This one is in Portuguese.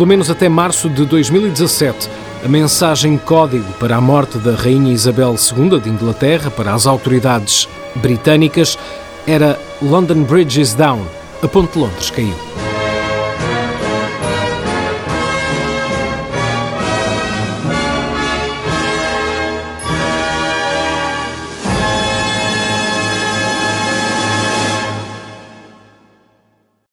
Pelo menos até março de 2017, a mensagem código para a morte da Rainha Isabel II de Inglaterra para as autoridades britânicas era London Bridge is down, a ponte de Londres caiu.